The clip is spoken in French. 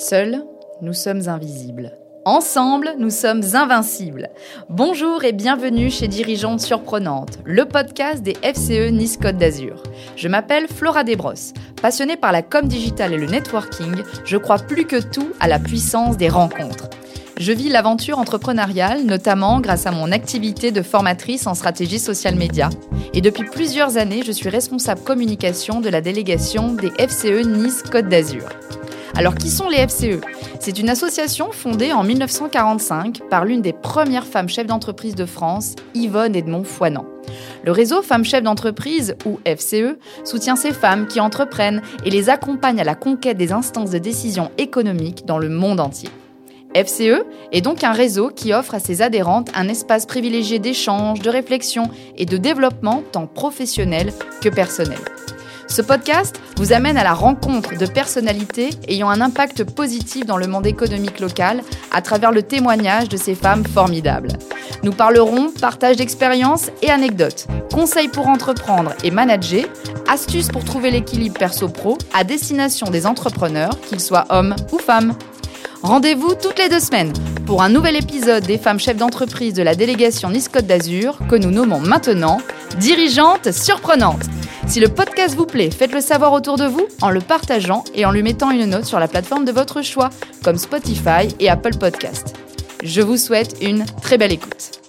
Seuls, nous sommes invisibles. Ensemble, nous sommes invincibles. Bonjour et bienvenue chez Dirigeantes Surprenantes, le podcast des FCE Nice Côte d'Azur. Je m'appelle Flora Desbrosses. Passionnée par la com digital et le networking, je crois plus que tout à la puissance des rencontres. Je vis l'aventure entrepreneuriale, notamment grâce à mon activité de formatrice en stratégie social média. Et depuis plusieurs années, je suis responsable communication de la délégation des FCE Nice Côte d'Azur. Alors qui sont les FCE C'est une association fondée en 1945 par l'une des premières femmes chefs d'entreprise de France, Yvonne Edmond-Foinan. Le réseau Femmes Chefs d'entreprise, ou FCE, soutient ces femmes qui entreprennent et les accompagne à la conquête des instances de décision économique dans le monde entier. FCE est donc un réseau qui offre à ses adhérentes un espace privilégié d'échange, de réflexion et de développement tant professionnel que personnel. Ce podcast vous amène à la rencontre de personnalités ayant un impact positif dans le monde économique local à travers le témoignage de ces femmes formidables. Nous parlerons partage d'expériences et anecdotes, conseils pour entreprendre et manager, astuces pour trouver l'équilibre perso-pro à destination des entrepreneurs, qu'ils soient hommes ou femmes. Rendez-vous toutes les deux semaines pour un nouvel épisode des femmes chefs d'entreprise de la délégation Nice-Côte d'Azur que nous nommons maintenant Dirigeantes surprenantes. Si le podcast vous plaît, faites-le savoir autour de vous en le partageant et en lui mettant une note sur la plateforme de votre choix, comme Spotify et Apple Podcast. Je vous souhaite une très belle écoute.